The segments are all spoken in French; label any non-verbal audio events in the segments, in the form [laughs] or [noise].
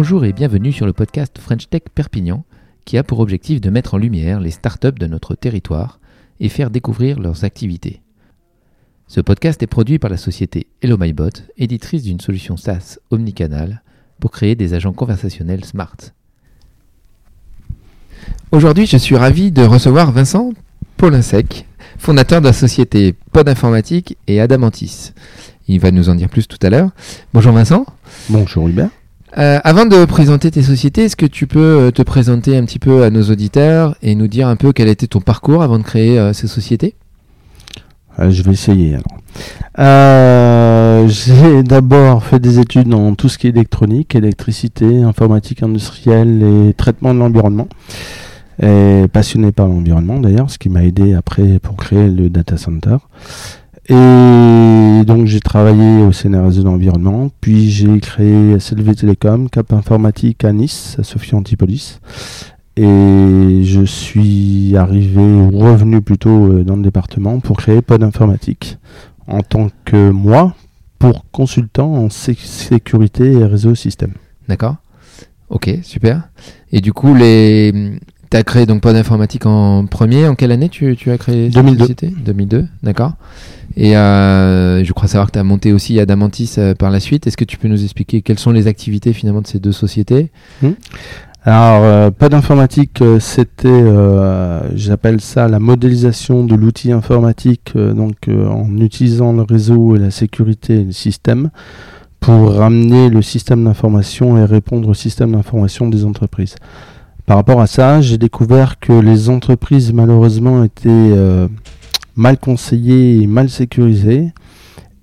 Bonjour et bienvenue sur le podcast French Tech Perpignan qui a pour objectif de mettre en lumière les startups de notre territoire et faire découvrir leurs activités. Ce podcast est produit par la société Hello MyBot, éditrice d'une solution SaaS omnicanal pour créer des agents conversationnels smart. Aujourd'hui, je suis ravi de recevoir Vincent Paulinsec, fondateur de la société Pod Informatique et Adamantis. Il va nous en dire plus tout à l'heure. Bonjour Vincent. Bonjour Hubert. Euh, avant de présenter tes sociétés, est-ce que tu peux euh, te présenter un petit peu à nos auditeurs et nous dire un peu quel était ton parcours avant de créer euh, ces sociétés? Je vais essayer alors. [laughs] J'ai d'abord fait des études dans tout ce qui est électronique, électricité, informatique industrielle et traitement de l'environnement. Passionné par l'environnement d'ailleurs, ce qui m'a aidé après pour créer le data center. Et donc j'ai travaillé au CNRS de l'environnement, puis j'ai créé SLV Télécom, Cap Informatique à Nice, à Sophia Antipolis. Et je suis arrivé, ou revenu plutôt euh, dans le département pour créer Pod Informatique en tant que moi, pour consultant en sécurité et réseau système. D'accord. Ok, super. Et du coup, les, tu as créé donc Pod Informatique en premier. En quelle année tu, tu as créé 2002. société? 2002, d'accord. Et euh, je crois savoir que tu as monté aussi Adamantis euh, par la suite. Est-ce que tu peux nous expliquer quelles sont les activités finalement de ces deux sociétés? Hmm. Alors, euh, Pod Informatique, c'était, j'appelle ça la modélisation de l'outil informatique, donc en utilisant le réseau et la sécurité et le système pour ramener le système d'information et répondre au système d'information des entreprises. Par rapport à ça, j'ai découvert que les entreprises malheureusement étaient euh, mal conseillées et mal sécurisées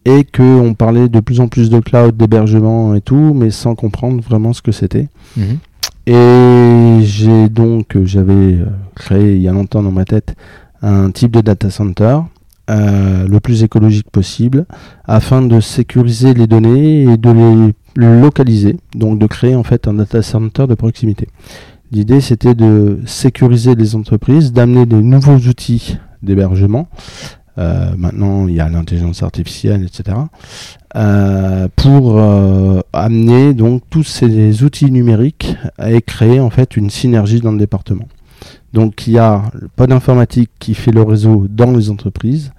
et qu'on parlait de plus en plus de cloud, d'hébergement et tout, mais sans comprendre vraiment ce que c'était. Mhm. Et j'ai donc, euh, j'avais euh, créé il y a longtemps dans ma tête un type de data center le plus écologique possible afin de sécuriser les données et de les localiser, donc de créer en fait un data center de proximité. L'idée, c'était de sécuriser les entreprises, d'amener des nouveaux outils d'hébergement. Euh, maintenant, il y a l'intelligence artificielle, etc. Euh, pour euh, amener donc tous ces outils numériques et créer en fait une synergie dans le département. Donc il y a pas d'informatique qui fait le réseau dans les entreprises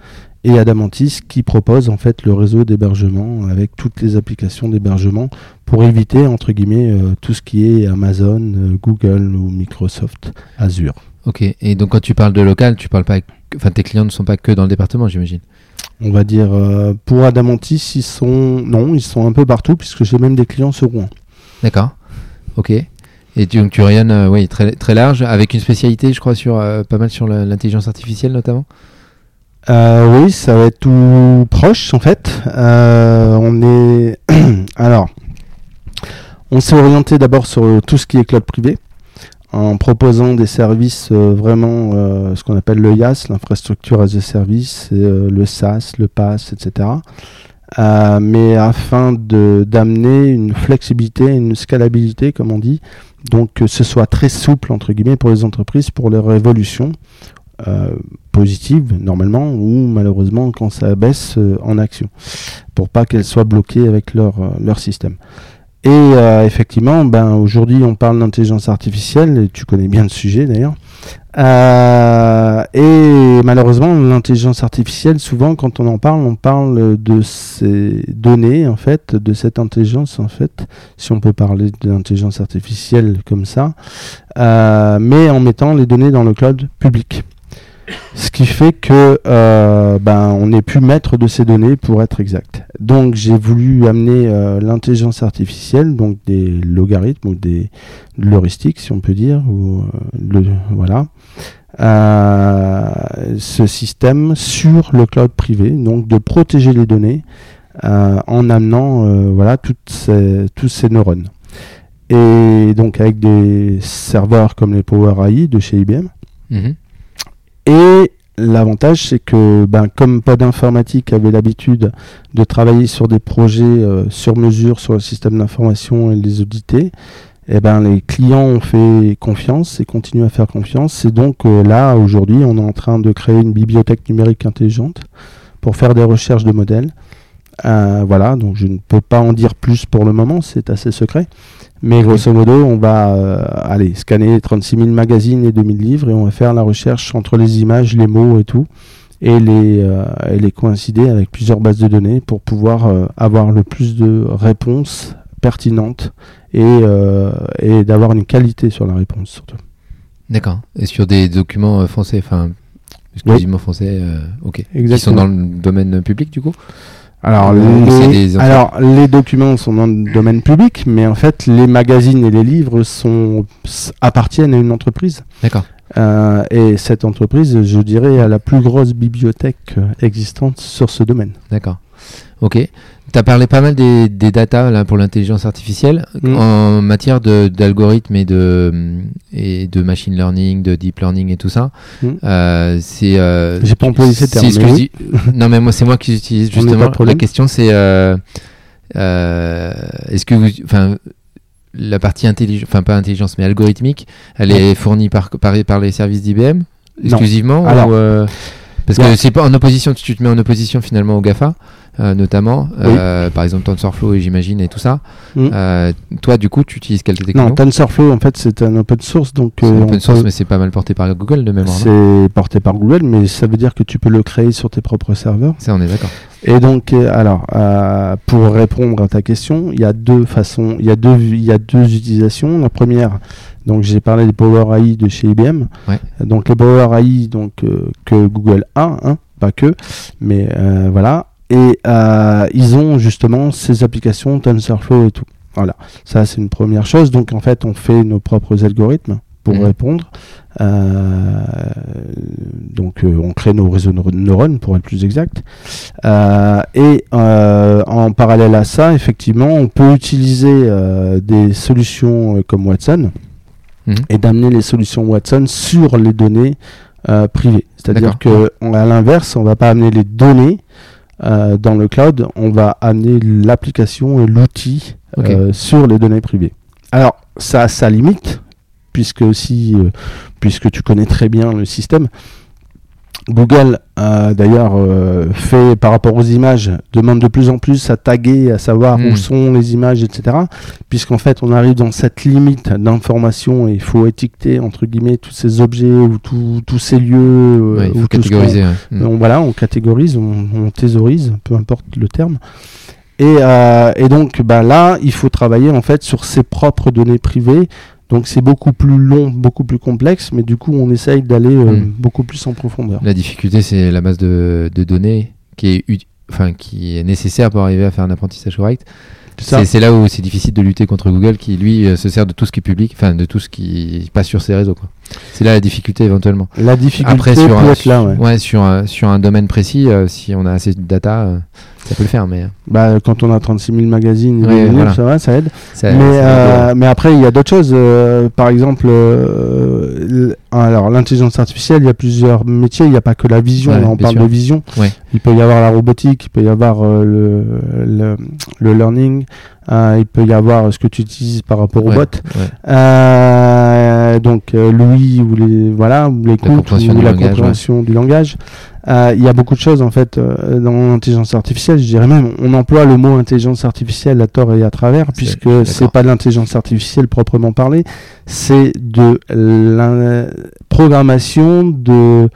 et Adamantis qui propose en fait le réseau d'hébergement avec toutes les applications d'hébergement pour éviter entre guillemets tout ce qui est Amazon, Google ou Microsoft Azure. Ok, et donc quand tu parles de local, tu parles pas, enfin tes clients ne sont pas que dans le département, j'imagine. On va dire euh, pour Adamantis, ils sont non, ils sont un peu partout puisque j'ai même des clients sur Rouen. D'accord. Ok. Et tu, donc tu rayonnes, oui, très, très large, avec une spécialité, je crois, sur pas mal sur l'intelligence artificielle notamment. Euh, oui, ça va être tout proche en fait. Euh, on est [clears throat] alors, on s'est orienté d'abord sur tout ce qui est cloud privé en proposant des services euh, vraiment ce qu'on appelle le IaaS, l'infrastructure as a service, le SaaS, le PaaS, etc. mais afin d'amener une flexibilité, une scalabilité, comme on dit, donc que ce soit très souple entre guillemets pour les entreprises pour leur évolution euh, positive normalement ou malheureusement quand ça baisse euh, en action pour pas qu'elles soient bloquées avec euh, leur système. Et effectivement, ben, aujourd'hui on parle d'intelligence artificielle et tu connais bien le sujet d'ailleurs. et malheureusement, l'intelligence artificielle, souvent quand on en parle, on parle de ces données, en fait, de cette intelligence, en fait, si on peut parler de l'intelligence artificielle comme ça, mais en mettant les données dans le cloud public. Ce qui fait que euh, ben, on n'est plus maître de ces données pour être exact. Donc j'ai voulu amener euh, l'intelligence artificielle, donc des logarithmes ou des heuristiques si on peut dire, ou euh, voilà, ce système sur le cloud privé, donc de protéger les données en amenant voilà toutes ces, tous ces neurones. Et donc avec des serveurs comme les Power AI de chez IBM. Mm-hmm. Et l'avantage, c'est que, ben, comme Pod Informatique avait l'habitude de travailler sur des projets euh, sur mesure sur le système d'information et les auditer, eh ben, les clients ont fait confiance et continuent à faire confiance. Et donc euh, là, aujourd'hui, on est en train de créer une bibliothèque numérique intelligente pour faire des recherches de modèles. Euh, voilà, donc je ne peux pas en dire plus pour le moment, c'est assez secret. Mais grosso modo, on va euh, aller scanner 36 000 magazines et 2000 livres et on va faire la recherche entre les images, les mots et tout, et les, euh, et les coïncider avec plusieurs bases de données pour pouvoir euh, avoir le plus de réponses pertinentes et, et d'avoir une qualité sur la réponse surtout. D'accord. Et sur des documents français, enfin exclusivement français, euh, ok. Qui sont Exactement. dans le domaine public du coup? Alors, les, des- alors, les documents sont dans le domaine public, mais en fait, les magazines et les livres sont, appartiennent à une entreprise. D'accord. Euh, et cette entreprise, je dirais, a la plus grosse bibliothèque euh, existante sur ce domaine. D'accord. Ok. Tu as parlé pas mal des, des data là, pour l'intelligence artificielle. Mm. En matière d'algorithmes et de, et de machine learning, de deep learning et tout ça, Mm. euh, c'est. euh, J'ai pas employé ces termes, mais exclusi- non, mais moi, c'est moi qui utilise [laughs] justement. La question, c'est. euh, Est-ce que vous. Enfin. La partie intelligence, enfin pas intelligence, mais algorithmique, elle est fournie par, par, par les services d'IBM? Exclusivement Alors, ou, euh, Parce que c'est pas en opposition, tu te mets en opposition finalement au GAFA, euh, notamment, euh, par exemple TensorFlow et j'imagine et tout ça. Mm. Euh, toi, du coup, tu utilises quelle techno Non, TensorFlow, en fait, c'est un open source, donc C'est euh, open source, peut- mais c'est pas mal porté par Google de mémoire. c'est porté par Google, mais ça veut dire que tu peux le créer sur tes propres serveurs. Ça, on est d'accord. Et donc, alors, pour répondre à ta question, il y a deux façons, il y a deux, il y a deux utilisations. La première, donc j'ai parlé des Power AI de chez IBM. Ouais. Donc les Power AI, donc que Google a, hein, pas que, mais voilà. Et euh, ils ont justement ces applications TensorFlow et tout. Voilà, ça c'est une première chose. Donc en fait, on fait nos propres algorithmes pour Mhm. répondre. Euh, donc euh, on crée nos réseaux neuro- neurones pour être plus exact. Euh, et en parallèle à ça, effectivement, on peut utiliser des solutions comme Watson Mhm. et d'amener les solutions Watson sur les données privées. C'est-à-dire que on- à l'inverse, on va pas amener les données euh, dans le cloud, on va amener l'application et l'outil euh, sur les données privées. Alors, ça a sa limite, puisque aussi, euh, puisque tu connais très bien le système. Google, euh, d'ailleurs, euh, fait par rapport aux images, demande de plus en plus à taguer, à savoir Hmm. où sont les images, etc. Puisqu'en fait, on arrive dans cette limite d'information et il faut étiqueter, entre guillemets, tous ces objets ou tous tous ces lieux. euh, Ouais, il ou faut tout ce qu'on- catégoriser. ouais. On, voilà, on catégorise, on, on thésaurise, peu importe le terme. Et, euh, et donc bah, là, il faut travailler en fait sur ses propres données privées. Donc c'est beaucoup plus long, beaucoup plus complexe, mais du coup on essaye d'aller euh, Mm. beaucoup plus en profondeur. La difficulté, c'est la base de, de données qui est, ut- enfin, qui est nécessaire pour arriver à faire un apprentissage correct. C'est là où c'est difficile de lutter contre Google qui, lui, euh, se sert de tout ce qui est public, enfin, de tout ce qui passe sur ses réseaux. C'est là la difficulté éventuellement. La difficulté Après, sur un, là. Ouais. sur, un, sur un domaine précis, euh, si on a assez de data, euh, ça peut le faire, mais euh, Bah, quand on a 36 000 magazines, livres, voilà. ça va, ça aide. ça, mais, ça euh, mais après, il y a d'autres choses. euh, par exemple, euh, alors l'intelligence artificielle, il y a plusieurs métiers. Il n'y a pas que la vision. Ouais, là, on parle sûr. de vision. Ouais. Il peut y avoir la robotique, il peut y avoir le, le, le learning, euh, il peut y avoir ce que tu utilises par rapport au Ouais, bot. ouais. Euh, donc euh, l'ouïe ou les voilà ou l'écoute compréhension ou la langage, compréhension du langage. Euh, Il y a beaucoup de choses en fait dans l'intelligence artificielle. Je dirais même, on emploie le mot intelligence artificielle à tort et à travers, puisque c'est pas de l'intelligence artificielle proprement parlée, c'est de la programmation de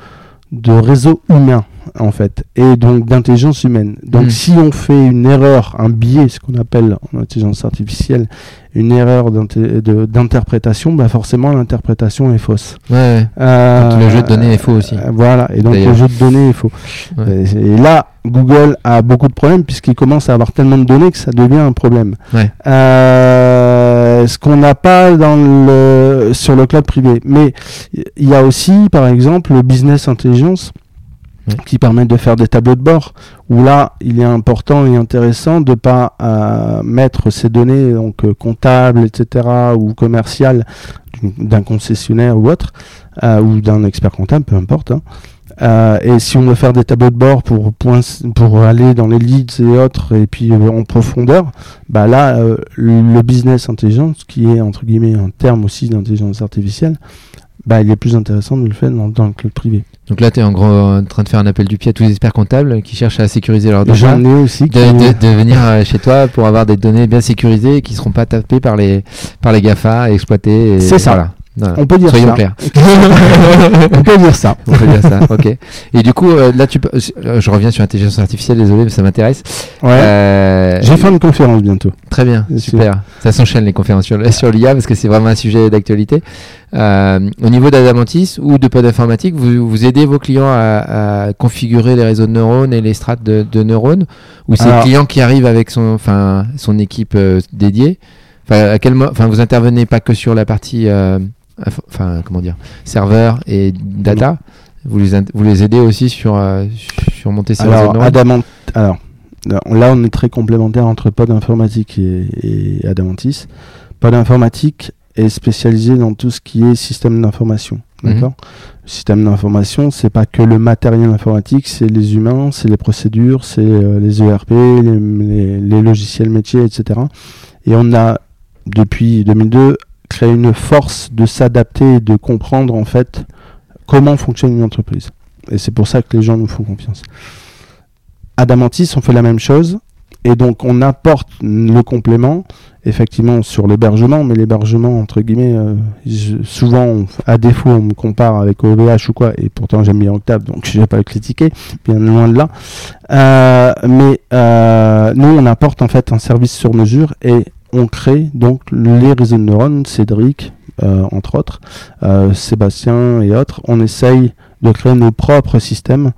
de réseaux humains en fait et donc d'intelligence humaine. Donc Mm. si on fait une erreur, un biais, ce qu'on appelle en intelligence artificielle, une erreur d'interprétation, bah forcément l'interprétation est fausse. Ouais, ouais. Euh, le jeu de données est faux aussi. euh, voilà, et donc le jeu de données est faux. Ouais. Et, et là, Google a beaucoup de problèmes puisqu'il commence à avoir tellement de données que ça devient un problème. Ouais. Euh, ce qu'on n'a pas dans le, sur le cloud privé. Mais il y a aussi, par exemple, le business intelligence. Qui permet de faire des tableaux de bord où là, il est important et intéressant de pas euh, mettre ces données donc euh, comptables, etc. ou commerciales d'un concessionnaire ou autre euh, ou d'un expert comptable, peu importe. hein. Euh, et si on veut faire des tableaux de bord pour, pour aller dans les leads et autres, et puis euh, en profondeur, bah là, euh, le business intelligence, qui est entre guillemets un terme aussi d'intelligence artificielle, bah, il est plus intéressant de le faire dans, dans le club privé. Donc là, tu es en gros en train de faire un appel du pied à tous les experts comptables qui cherchent à sécuriser leurs données. J'en ai aussi. De, de- de venir euh, chez toi pour avoir des données bien sécurisées et qui ne seront pas tapées par les, par les GAFA et exploitées. C'est ça. Voilà. Voilà. On peut dire Soyons ça. clairs. [laughs] On peut dire ça. On peut dire ça, ok. Et du coup, euh, là, tu peux- euh, je reviens sur l'intelligence artificielle, désolé, mais ça m'intéresse. Ouais. Euh, J'ai fait une conférence bientôt. Très bien, super. Ça s'enchaîne les conférences sur, [laughs] sur l'IA parce que c'est vraiment un sujet d'actualité. Euh, au niveau d'Adamantis ou de Pod Informatique, vous, vous aidez vos clients à, à configurer les réseaux de neurones et les strates de, de neurones? Ou c'est le client qui arrive avec son, enfin, son équipe dédiée? Enfin, à quel enfin, Vous intervenez pas que sur la partie, euh, enfin, comment dire, serveur et data vous les, vous les aidez aussi sur, euh, sur monter ces Alors, Adamant... Alors, là, on est très complémentaires entre Pod Informatique et, et Adamantis. Pod Informatique est spécialisé dans tout ce qui est système d'information. Mhm. D'accord? Le système d'information, c'est pas que le matériel informatique, c'est les humains, c'est les procédures, c'est euh, les ERP, les, les- les logiciels métiers, etc. Et on a, depuis 2002, créé une force de s'adapter et de comprendre, en fait, comment fonctionne une entreprise. Et c'est pour ça que les gens nous font confiance. Adamantis, on fait la même chose. Et donc, on apporte le complément, effectivement, sur l'hébergement. Mais l'hébergement, entre guillemets, euh, souvent, à défaut, on me compare avec OVH ou quoi. Et pourtant, j'aime bien Octave, donc [laughs] je vais pas le critiquer, bien loin de là. Euh, mais euh, nous, on apporte en fait un service sur mesure et on crée donc les réseaux de neurones, Cédric, euh, entre autres, euh, Sébastien et autres. On essaye de créer nos propres systèmes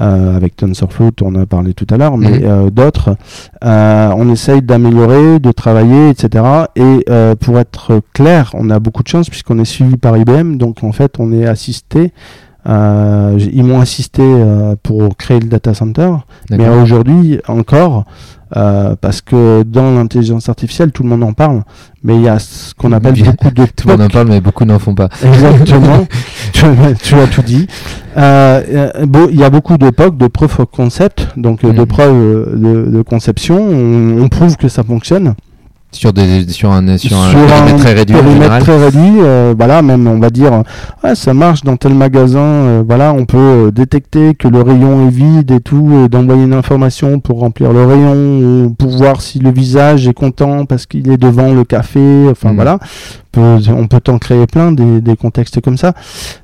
euh, avec TensorFlow, on en a parlé tout à l'heure, mais Mhm. d'autres. On essaye d'améliorer, de travailler, etc. Et pour être clair, on a beaucoup de chance puisqu'on est suivi par IBM, donc en fait on est assisté. ils m'ont assisté pour créer le data center, mais aujourd'hui encore, euh, parce que dans l'intelligence artificielle, tout le monde en parle, mais il y a ce qu'on appelle Bien. beaucoup de [laughs] Tout le monde en parle, mais beaucoup n'en font pas. Exactement, [laughs] tu, tu as tout dit. Euh, euh, Il y a beaucoup de POC, de of concept, donc de Mhm. preuves de, de conception. On, on prouve que ça fonctionne. Sur, des, sur un, sur un périmètre un très réduit périmètre très réduit, euh, voilà, même on va dire, euh, ah, ça marche dans tel magasin, euh, voilà, on peut détecter que le rayon est vide et tout, et d'envoyer une information pour remplir le rayon, ou pour voir si le visage est content parce qu'il est devant le café, enfin Mhm. voilà, Peut- on peut en créer plein des, des contextes comme ça,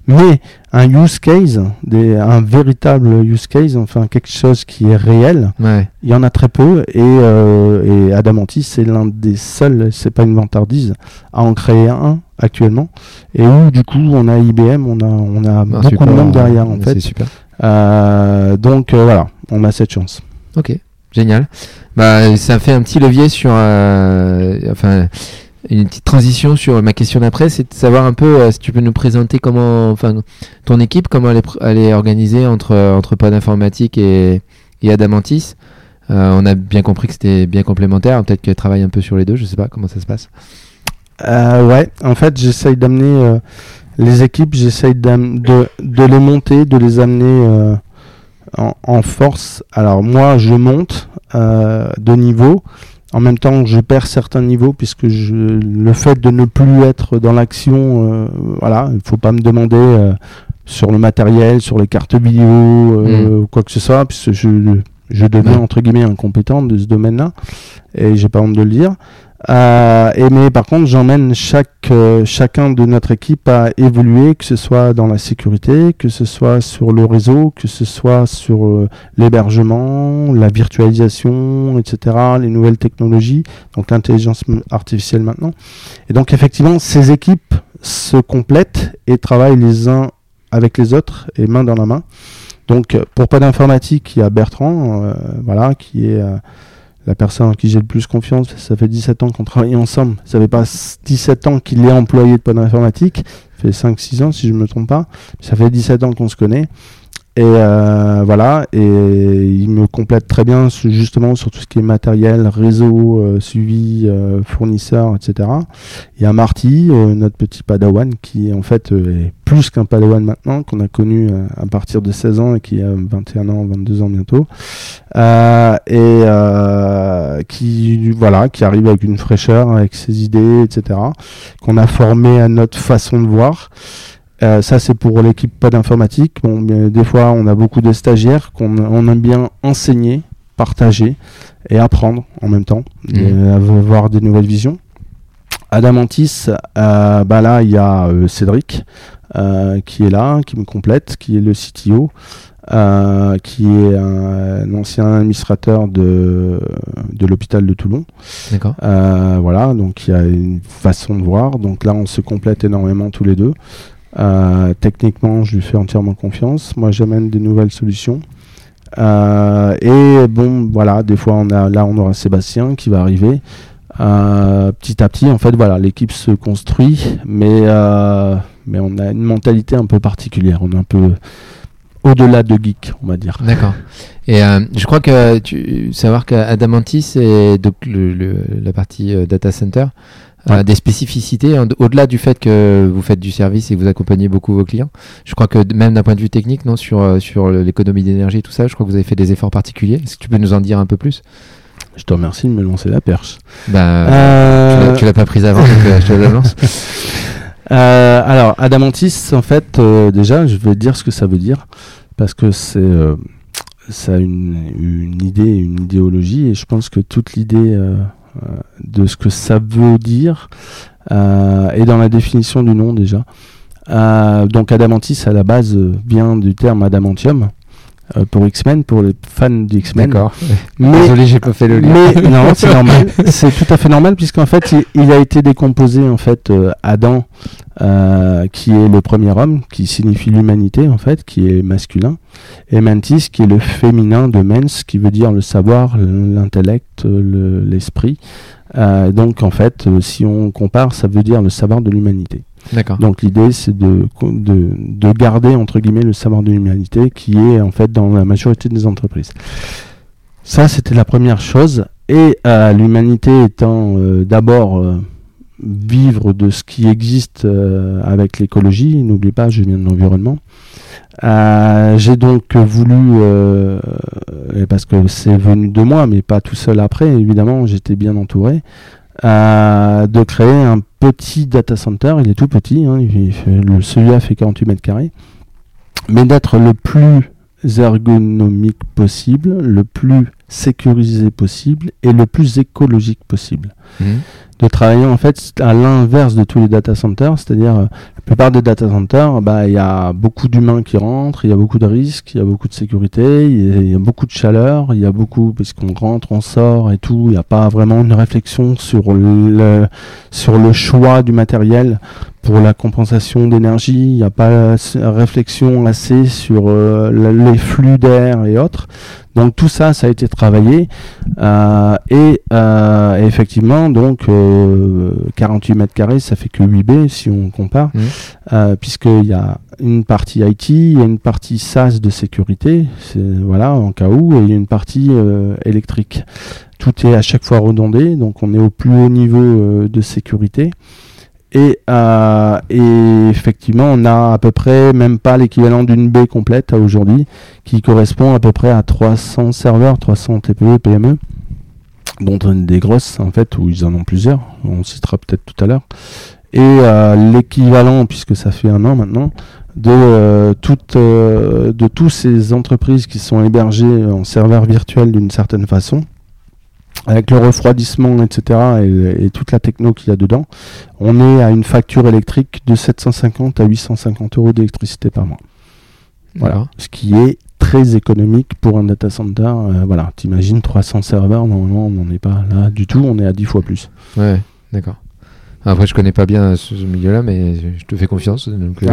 mais un use case, des, un véritable use case, enfin quelque chose qui est réel, Ouais. il y en a très peu et, euh, et Adamantis c'est l'un des seuls, c'est pas une vantardise, à en créer un actuellement et où du coup on a IBM, on a, on a Ah, beaucoup super, de monde derrière en fait. super. Euh, donc euh, voilà, on a cette chance. Ok, génial. Bah, ça fait un petit levier sur, euh, enfin, une petite transition sur ma question d'après, c'est de savoir un peu euh, si tu peux nous présenter comment, enfin, ton équipe, comment elle est, organisée entre entre Pod Informatique et, et Adamantis. Euh, on a bien compris que c'était bien complémentaire. Peut-être qu'elle travaille un peu sur les deux. Je sais pas comment ça se passe. Euh, ouais, en fait j'essaye d'amener euh, les équipes, j'essaye de, de les monter, de les amener euh, en, force. Alors moi je monte euh, de niveau. En même temps, je perds certains niveaux puisque je, le fait de ne plus être dans l'action, euh, voilà, il faut pas me demander euh, sur le matériel, sur les cartes vidéo, euh, ou quoi que ce soit, puisque je, je deviens entre guillemets incompétent de ce domaine-là, et j'ai pas honte de le dire. Euh, et mais par contre, j'emmène chaque euh, chacun de notre équipe à évoluer, que ce soit dans la sécurité, que ce soit sur le réseau, que ce soit sur euh, l'hébergement, la virtualisation, etc., les nouvelles technologies, donc l'intelligence artificielle maintenant. Et donc effectivement, ces équipes se complètent et travaillent les uns avec les autres et main dans la main. Donc euh, pour pas d'informatique, il y a Bertrand, euh, voilà, qui est la personne en qui j'ai le plus confiance. Ça fait 17 ans qu'on travaille ensemble. Ça fait pas s- 17 ans qu'il est employé de pas d'informatique. Ça fait 5-6 ans si je me trompe pas. Ça fait 17 ans qu'on se connaît. Et euh, voilà, et il me complète très bien justement sur tout ce qui est matériel, réseau, euh, suivi, euh, fournisseur, etc. Il y a Marty, euh, notre petit padawan, qui en fait euh, est plus qu'un padawan maintenant, qu'on a connu euh, à partir de 16 ans et qui a 21 ans, 22 ans bientôt. Et qui voilà, qui arrive avec une fraîcheur, avec ses idées, etc. Qu'on a formé à notre façon de voir. Euh, ça, c'est pour l'équipe pas d'informatique. Bon, des fois, on a beaucoup de stagiaires qu'on on aime bien enseigner, partager et apprendre en même temps, et avoir des nouvelles visions. Adamantis, euh, bah là, il y a euh, Cédric euh, qui est là, qui me complète, qui est le CTO, euh, qui est un, un ancien administrateur de, de l'hôpital de Toulon. D'accord. Euh, voilà, donc il y a une façon de voir. Donc là, on se complète énormément tous les deux. Euh, techniquement, je lui fais entièrement confiance. Moi, j'amène des nouvelles solutions. Euh, et bon, voilà, des fois, on a, là, on aura Sébastien qui va arriver. Euh, petit à petit, en fait, voilà, l'équipe se construit, mais, mais on a une mentalité un peu particulière. On est un peu au-delà de geek, on va dire. D'accord. Et je crois que savoir qu'Adamantis et donc la partie data center Ouais. des spécificités en- au-delà du fait que vous faites du service et que vous accompagnez beaucoup vos clients. Je crois que même d'un point de vue technique, non, sur euh, sur l'économie d'énergie et tout ça, je crois que vous avez fait des efforts particuliers. Est-ce que tu peux nous en dire un peu plus? Je te remercie de me lancer la perche. Bah, tu Euh, l'as- tu l'as pas prise avant, donc euh, je te la lance. [laughs] Euh, alors, Adamantis, en fait, euh, déjà, je vais dire ce que ça veut dire, parce que c'est, euh, ça a une, une idée, une idéologie, et je pense que toute l'idée euh, euh, de ce que ça veut dire euh, est dans la définition du nom déjà. Euh, donc, Adamantis, à la base, euh, vient du terme adamantium. Euh, pour X-Men, pour les fans d'X-Men. D'accord. Mais Désolé, j'ai pas fait le lien. mais non, c'est [laughs] normal. C'est tout à fait normal puisqu'en fait, il, il a été décomposé en fait euh, Adam, euh, qui est le premier homme, qui signifie l'humanité en fait, qui est masculin, et Mantis, qui est le féminin de mens, qui veut dire le savoir, l'intellect, le- l'esprit. Euh, donc en fait, euh, si on compare, ça veut dire le savoir de l'humanité. Donc l'idée, c'est de, de, de garder, entre guillemets, le savoir de l'humanité qui est en fait dans la majorité des entreprises. Ça, c'était la première chose. Et euh, l'humanité étant euh, d'abord euh, vivre de ce qui existe avec l'écologie, n'oublie pas, je viens de l'environnement. J'ai donc voulu, parce que c'est venu de moi, mais pas tout seul après, évidemment, j'étais bien entouré, euh, de créer un petit data center. Il est tout petit, hein, il fait- le celui-là fait 48 mètres carrés, mais d'être le plus ergonomique possible, le plus sécurisé possible et le plus écologique possible Mhm. de travailler en fait à l'inverse de tous les data centers, c'est-à-dire euh, la plupart des data centers, bah, il y a beaucoup d'humains qui rentrent, il y a beaucoup de risques, il y a beaucoup de sécurité, il y a- beaucoup de chaleur, il y a beaucoup parce qu'on rentre, on sort et tout, il n'y a pas vraiment une réflexion sur le sur le choix du matériel pour la compensation d'énergie, il n'y a pas réflexion assez sur euh, le- les flux d'air et autres. Donc tout ça, ça a été travaillé euh, et euh, effectivement, donc euh, 48 mètres carrés, ça fait que 8 B si on compare, euh, puisqu'il y a une partie IT, il y a une partie SaaS de sécurité, voilà en cas où, et il y a une partie euh, électrique. Tout est à chaque fois redondé, donc on est au plus haut niveau euh, de sécurité. Et, euh, et effectivement, on a à peu près même pas l'équivalent d'une baie complète aujourd'hui, qui correspond à peu près à 300 serveurs, 300 TPE, PME, dont des grosses en fait, où ils en ont plusieurs, on citera peut-être tout à l'heure. Et euh, l'équivalent, puisque ça fait un an maintenant, de, euh, toutes, de toutes ces entreprises qui sont hébergées en serveurs virtuels d'une certaine façon, avec le refroidissement, etc., et, et toute la techno qu'il y a dedans, on est à une facture électrique de 750 à 850 euros d'électricité par mois. Voilà. Ce qui est très économique pour un data center. Euh, voilà, t'imagines 300 serveurs, normalement on n'en est pas là du tout, on est à 10 fois plus. Ouais, d'accord. Après, je connais pas bien ce, milieu-là, mais je te fais confiance. donc, Et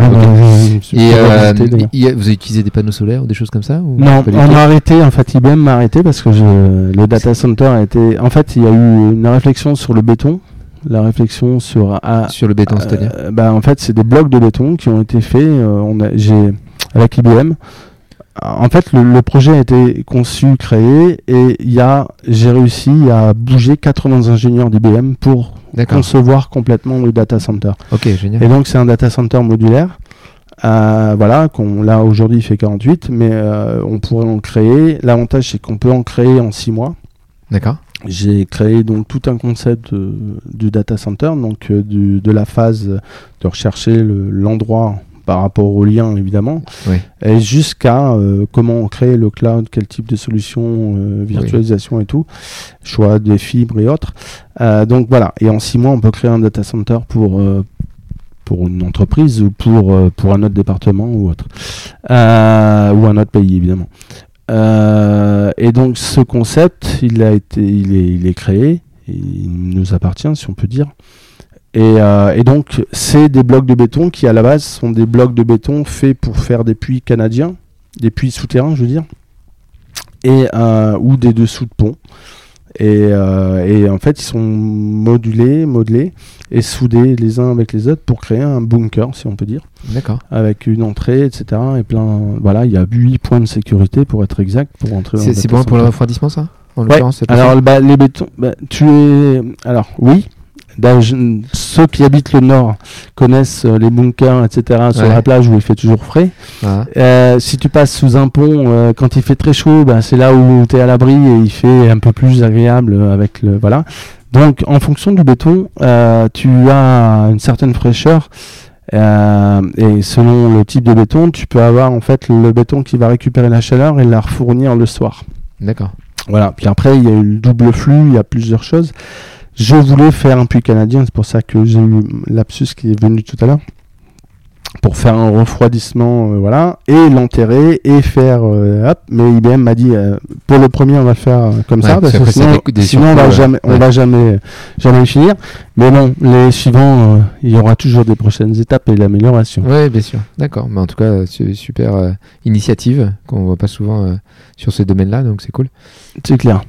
euh, y a- vous avez utilisé des panneaux solaires ou des choses comme ça ou Non, on a arrêté, en fait, IBM m'a arrêté parce que je, le data center a été. En fait, il y a eu une réflexion sur le béton, la réflexion sur. ah, sur le béton, c'est-à-dire euh, bah, En fait, c'est des blocs de béton qui ont été faits euh, on a, avec IBM. En fait, le, le projet a été conçu, créé, et il y a, j'ai réussi à bouger 80 ingénieurs d'IBM pour concevoir complètement le data center. Ok, génial. Et donc c'est un data center modulaire. Euh, voilà, qu'on là aujourd'hui il fait 48, mais euh, on pourrait en créer. L'avantage c'est qu'on peut en créer en 6 mois. D'accord. J'ai créé donc tout un concept euh, du data center, donc du- de la phase de rechercher le- l'endroit par rapport au lien évidemment, Oui. et jusqu'à euh, comment créer le cloud, quel type de solution, euh, virtualisation et tout, choix des fibres et autres. Euh, donc voilà, et en six mois, on peut créer un data center pour euh, pour une entreprise ou pour pour un autre département ou autre, ou un autre pays évidemment. Et donc ce concept, il a été, il est, il est créé, il nous appartient si on peut dire. Et, euh, et donc c'est des blocs de béton qui à la base sont des blocs de béton faits pour faire des puits canadiens, des puits souterrains, je veux dire, et euh, ou des dessous de pont. Et, euh, et en fait, ils sont modulés, modelés et soudés les uns avec les autres pour créer un bunker, si on peut dire D'accord. avec une entrée, etc. Et plein, voilà, il y a 8 points de sécurité pour être exact pour entrer. C'est bon pour le refroidissement, ça? En Ouais. Alors bah, les bétons, bah, tu es, alors oui. Je- ceux qui habitent le nord connaissent euh, les bunkers, etc. sur Ouais. la plage où il fait toujours frais. Ah, Euh, si tu passes sous un pont euh, quand il fait très chaud, bah, c'est là où tu es à l'abri et il fait un peu plus agréable avec le voilà. Donc en fonction du béton, euh, tu as une certaine fraîcheur euh, et selon le type de béton, tu peux avoir en fait le béton qui va récupérer la chaleur et la refournir le soir. D'accord. Voilà. Puis après, il y a eu le double flux, il y a plusieurs choses. Je voulais faire un puits canadien, c'est pour ça que j'ai eu l'absus qui est venu tout à l'heure. Pour faire un refroidissement, euh, voilà, et l'enterrer et faire. euh, hop, mais IBM m'a dit euh, pour le premier, on va le faire comme Ouais, ça, parce que sinon, fait des sinon on va jamais, on va jamais, finir. Mais bon, les suivants, il y aura toujours des prochaines étapes et l'amélioration. Oui, bien sûr. D'accord. Mais en tout cas, c'est une super initiative qu'on voit pas souvent sur ce domaine-là, donc c'est cool. C'est clair.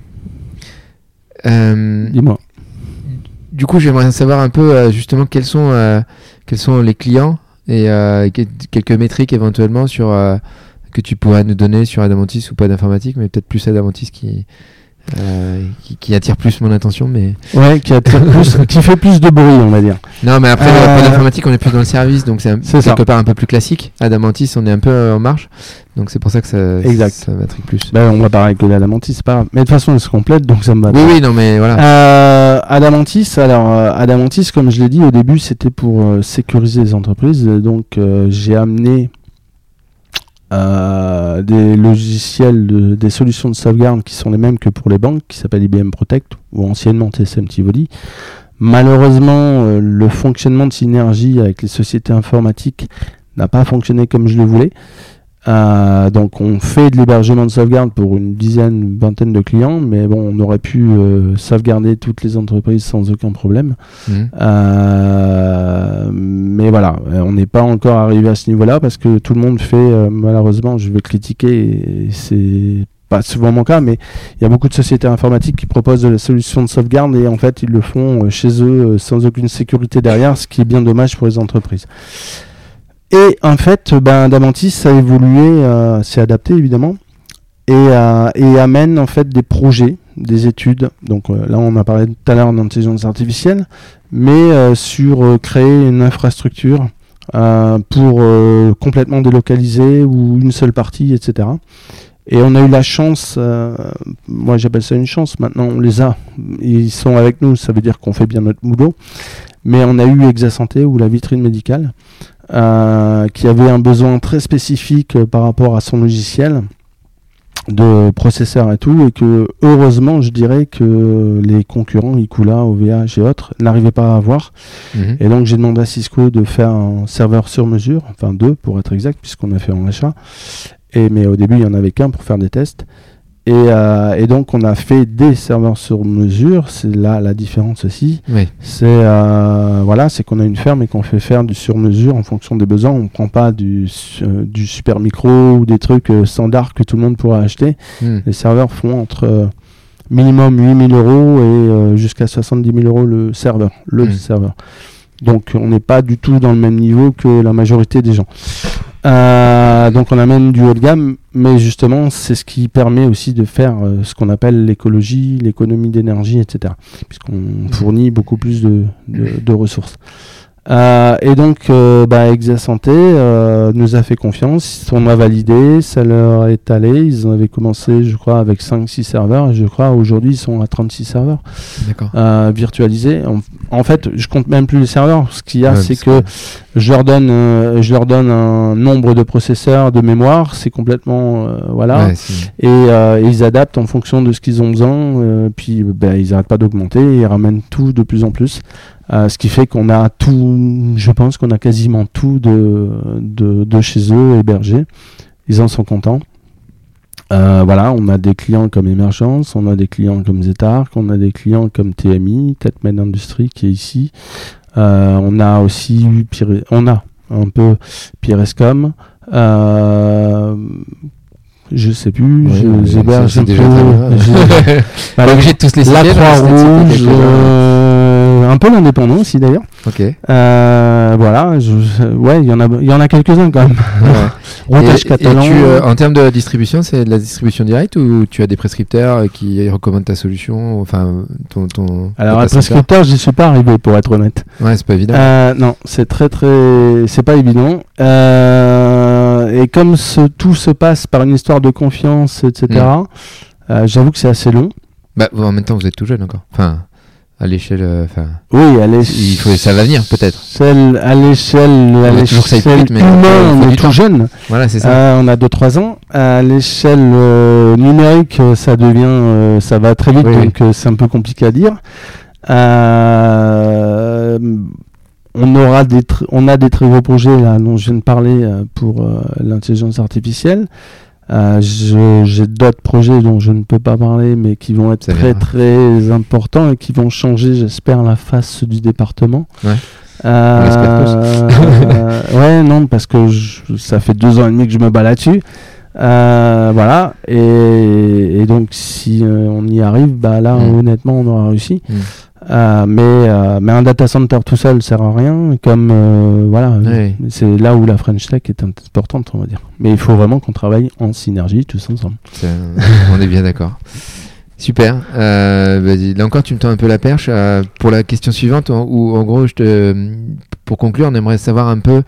Dis-moi. Du coup, j'aimerais savoir un peu euh, justement quels sont, euh, quels sont les clients et euh, que- quelques métriques éventuellement sur que tu pourrais nous donner sur Adamantis ou pas d'informatique, mais peut-être plus Adamantis qui, euh, qui, qui attire plus mon attention. Mais Ouais, qui, attire [laughs] plus, qui fait plus de bruit, on va dire. non, mais après, Euh, d'informatique, on est plus dans le service, donc c'est un- C'est ça. quelque part un peu plus classique. Adamantis, on est un peu euh, en marche, donc c'est pour ça que ça, Exact. ça m'intrigue plus. Ben, on va parler que l'Adamantis, c'est pas grave. Mais de toute façon, elle se complète, donc ça me va. oui, oui, non, mais voilà. Euh, Adamantis, alors euh, Adamantis, comme je l'ai dit au début, c'était pour sécuriser les entreprises. Donc euh, j'ai amené euh, des logiciels, de- des solutions de sauvegarde qui sont les mêmes que pour les banques, qui s'appellent IBM Protect ou anciennement TSM Tivoli. Malheureusement, euh, le fonctionnement de synergie avec les sociétés informatiques n'a pas fonctionné comme je le voulais. Euh, donc on fait de l'hébergement de sauvegarde pour une dizaine, une vingtaine de clients, mais bon, on aurait pu euh, sauvegarder toutes les entreprises sans aucun problème. Mhm. Euh, mais voilà, euh, on n'est pas encore arrivé à ce niveau-là parce que tout le monde fait, euh, malheureusement, je vais critiquer, et c'est pas souvent mon cas, mais il y a beaucoup de sociétés informatiques qui proposent de la solution de sauvegarde et en fait ils le font euh, chez eux sans aucune sécurité derrière, ce qui est bien dommage pour les entreprises. Et en fait, ben, Damantis a évolué, euh, s'est adapté évidemment, et, et amène en fait des projets, des études. Donc euh, là, on a parlé tout à l'heure d'intelligence artificielle, mais euh, sur euh, créer une infrastructure euh, pour euh, complètement délocaliser ou une seule partie, etc. Et on a eu la chance, moi j'appelle ça une chance, maintenant on les a, ils sont avec nous, ça veut dire qu'on fait bien notre boulot, mais on a eu Exasanté ou la vitrine médicale, euh, qui avait un besoin très spécifique euh, par rapport à son logiciel de processeur et tout, et que heureusement, je dirais que les concurrents, Ikula, OVH et autres, n'arrivaient pas à avoir. Mhm. Et donc j'ai demandé à Cisco de faire un serveur sur mesure, enfin deux pour être exact, puisqu'on a fait en achat. Et, mais au début, il n'y en avait qu'un pour faire des tests. Et, euh, et donc on a fait des serveurs sur mesure, c'est là la différence aussi. Oui. C'est euh, voilà, c'est qu'on a une ferme et qu'on fait faire du sur mesure en fonction des besoins. On prend pas du, euh, du super micro ou des trucs standards que tout le monde pourra acheter. Mhm. Les serveurs font entre minimum 8000 euros et jusqu'à 70 000 euros le serveur. Le Mm. serveur. Donc on n'est pas du tout dans le même niveau que la majorité des gens. Euh, donc on amène du haut de gamme, mais justement c'est ce qui permet aussi de faire euh, ce qu'on appelle l'écologie, l'économie d'énergie, etc. Puisqu'on fournit beaucoup plus de, de- de ressources. Euh, et donc, bah, Exasanté euh, nous a fait confiance, on a validé, ça leur est allé. Ils avaient commencé, je crois, avec 5-6 serveurs, et je crois aujourd'hui ils sont à 36 serveurs virtualisés. On- En fait, je compte même plus les serveurs. Ce qu'il y a, Ouais, c'est que je leur donne, euh, je leur donne un nombre de processeurs, de mémoire. C'est complètement, euh, voilà. Ouais, Et euh, ils adaptent en fonction de ce qu'ils ont besoin. euh, puis ben, ils n'arrêtent pas d'augmenter. Ils ramènent tout de plus en plus. Ce qui fait qu'on a tout, je pense qu'on a quasiment tout de, de, de chez eux hébergé. Ils en sont contents. Euh, voilà, on a des clients comme Emergence, on a des clients comme Zetarc, on a des clients comme TMI, Tetman Industries qui est ici. Euh, on a aussi eu Pire- on a un peu Pirescom. Euh, je sais plus, Ouais, je c'est peu. déjà. J'ai- Pas obligé de tous les la Croix-Rouge, un peu l'indépendant aussi d'ailleurs. Ok. Euh, voilà, je- je- ouais, il y en a, il y en a quelques-uns quand même. Ouais. [laughs] Et- et catalan. tu, euh, en termes de distribution, c'est de la distribution directe ou tu as des prescripteurs euh, qui recommandent ta solution, enfin ton ton. Alors, un prescripteur, j'y suis pas arrivé pour être honnête. Ouais, c'est pas évident. Euh, non, c'est très très, c'est pas évident. Et comme ce, tout se passe par une histoire de confiance, etc. euh, J'avoue que c'est assez long. Bah, en même temps, vous êtes tout jeune encore. Enfin, à l'échelle. euh, Enfin, Oui, à il faut ça va venir peut-être. l'échelle, à l'échelle, à l'échelle on est tout jeune. Voilà, c'est ça. Euh, on a 2-3 ans. À l'échelle euh, numérique, ça devient, euh, ça va très vite, Oui, donc c'est un peu compliqué à dire. On aura des, on a des très gros projets là dont je viens de parler pour l'intelligence artificielle. Euh, J'ai d'autres projets dont je ne peux pas parler, mais qui vont être très très importants et qui vont changer, j'espère, la face du département. Ouais. Euh, euh, [laughs] ouais, non, parce que je- ça fait deux ans et demi que je me bats là-dessus. Euh, voilà, et, et donc si euh, on y arrive, bah là, Mm. honnêtement, on aura réussi. Mm. Euh, mais, euh, mais un data center tout seul sert à rien, comme euh, voilà, c'est là où la French Tech est importante, on va dire. Mais il faut vraiment qu'on travaille en synergie tous ensemble. On est bien d'accord. Super. Vas-y. là encore, tu me tends un peu la perche pour la question suivante, en- où en gros, je te, pour conclure, on aimerait savoir un peu.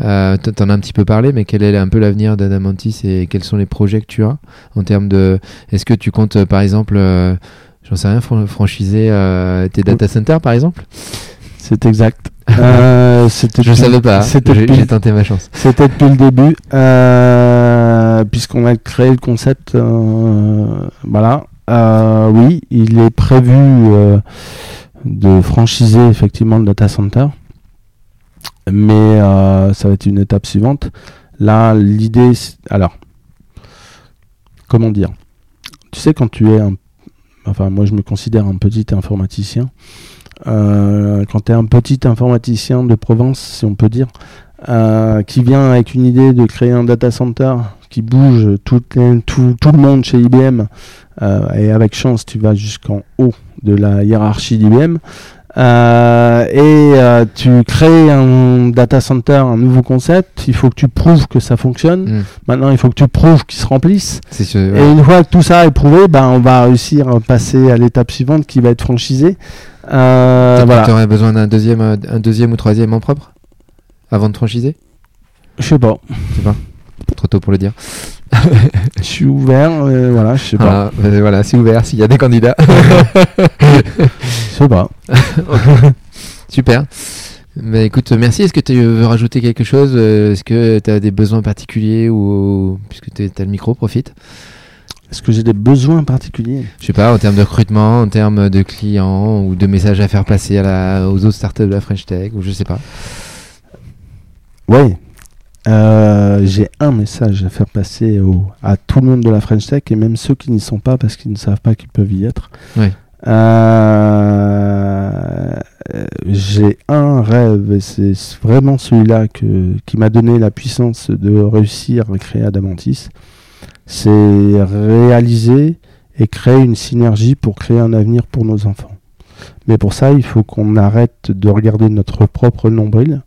Euh, t- T'en as un petit peu parlé, mais quel est un peu l'avenir d'Adamantis et quels sont les projets que tu as en termes de. Est-ce que tu comptes, par exemple, j'en sais rien, fran- franchiser euh, tes data centers, par exemple C'est exact. [laughs] Euh, c'était Je savais pas. hein. J'ai tenté ma chance. C'était depuis le début, euh, puisqu'on a créé le concept. voilà. Oui, il est prévu de franchiser effectivement le data center, mais ça va être une étape suivante. Là, l'idée, alors, comment dire? Tu sais, quand tu es un, enfin, moi je me considère un petit informaticien. Euh, quand tu es un petit informaticien de Provence, si on peut dire, euh, qui vient avec une idée de créer un data center qui bouge tout le monde chez IBM, euh, et avec chance, tu vas jusqu'en haut de la hiérarchie d'IBM. Euh, et euh, tu crées un data center, un nouveau concept, il faut que tu prouves que ça fonctionne. Mm. Maintenant, il faut que tu prouves qu'il se remplisse. Et une fois que tout ça est prouvé, ben, on va réussir à passer à l'étape suivante qui va être franchisée. Euh, voilà. tu aurais besoin d'un deuxième, euh, un deuxième ou troisième en propre avant de franchiser? Je sais pas. Trop tôt pour le dire. [laughs] Je suis ouvert. euh, voilà, je sais pas. Voilà, euh, voilà c'est ouvert s'il y a des candidats. [laughs] Je sais pas. [laughs] Super. Mais écoute, merci. Est-ce que tu veux rajouter quelque chose? Euh, Est-ce que tu as des besoins particuliers ou puisque tu as le micro, profite. Est-ce que j'ai des besoins particuliers? Je sais pas, en termes de recrutement, en termes de clients ou de messages à faire passer à la, aux autres startups de la French Tech ou je sais pas. Ouais. Euh, j'ai un message à faire passer au- à tout le monde de la French Tech et même ceux qui n'y sont pas parce qu'ils ne savent pas qu'ils peuvent y être. Euh, j'ai un rêve et c'est vraiment celui-là qui m'a donné la puissance de réussir à créer Adamantis. C'est réaliser et créer une synergie pour créer un avenir pour nos enfants. Mais pour ça, il faut qu'on arrête de regarder notre propre nombril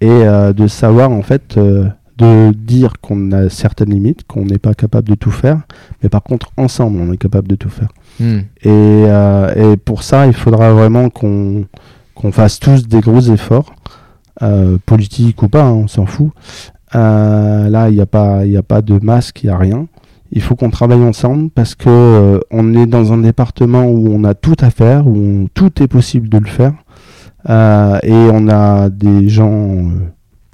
et euh, de savoir en fait euh, de dire qu'on a certaines limites, qu'on n'est pas capable de tout faire, mais par contre ensemble on est capable de tout faire. Hmm. Et, euh, et pour ça, il faudra vraiment qu'on qu'on fasse tous des gros efforts, politiques ou pas, hein, on s'en fout. Là, il n'y a, pas- y a pas de masque, il n'y a rien. Il faut qu'on travaille ensemble parce que on est dans un département où on a tout à faire, où on- tout est possible de le faire. Euh, et on a des gens euh,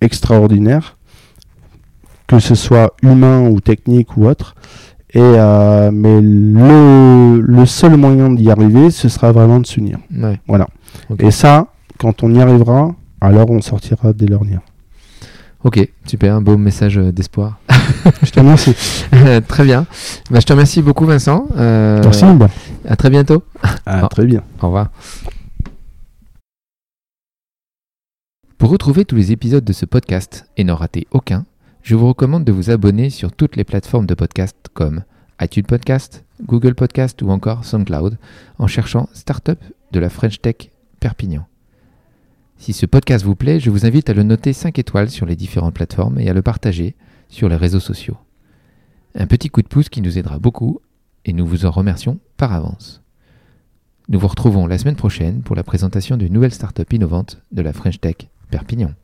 extraordinaires, que ce soit humain ou technique ou autre. Et, euh, mais le, le seul moyen d'y arriver, ce sera vraiment de s'unir. Ouais. Voilà. Et ça, quand on y arrivera, alors on sortira des lorgnères. Ok, super, un beau message d'espoir. [laughs] Je te remercie. [laughs] très bien. Bah, je te remercie beaucoup, Vincent. Euh, Merci. À très bientôt. à très bien. Au revoir. Pour retrouver tous les épisodes de ce podcast et n'en rater aucun, je vous recommande de vous abonner sur toutes les plateformes de podcast comme iTunes Podcast, Google Podcast ou encore SoundCloud en cherchant Startup de la French Tech Perpignan. Si ce podcast vous plaît, je vous invite à le noter 5 étoiles sur les différentes plateformes et à le partager sur les réseaux sociaux. Un petit coup de pouce qui nous aidera beaucoup et nous vous en remercions par avance. Nous vous retrouvons la semaine prochaine pour la présentation d'une nouvelle startup innovante de la French Tech Perpignan.